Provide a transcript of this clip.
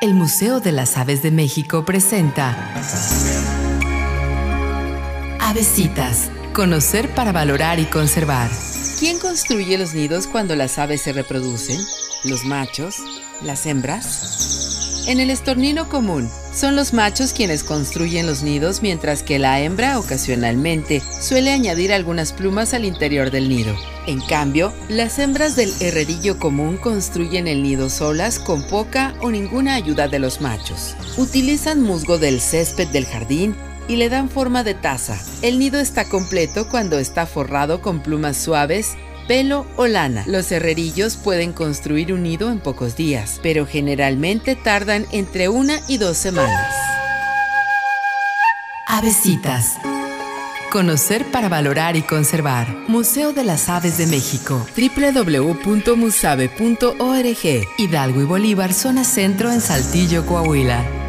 El Museo de las Aves de México presenta Avesitas. Conocer para valorar y conservar. ¿Quién construye los nidos cuando las aves se reproducen? ¿Los machos? ¿Las hembras? En el estornino común, son los machos quienes construyen los nidos mientras que la hembra ocasionalmente suele añadir algunas plumas al interior del nido. En cambio, las hembras del herrerillo común construyen el nido solas con poca o ninguna ayuda de los machos. Utilizan musgo del césped del jardín y le dan forma de taza. El nido está completo cuando está forrado con plumas suaves pelo o lana. Los herrerillos pueden construir un nido en pocos días, pero generalmente tardan entre una y dos semanas. Avesitas. Conocer para valorar y conservar. Museo de las Aves de México. www.musave.org. Hidalgo y Bolívar, zona centro en Saltillo, Coahuila.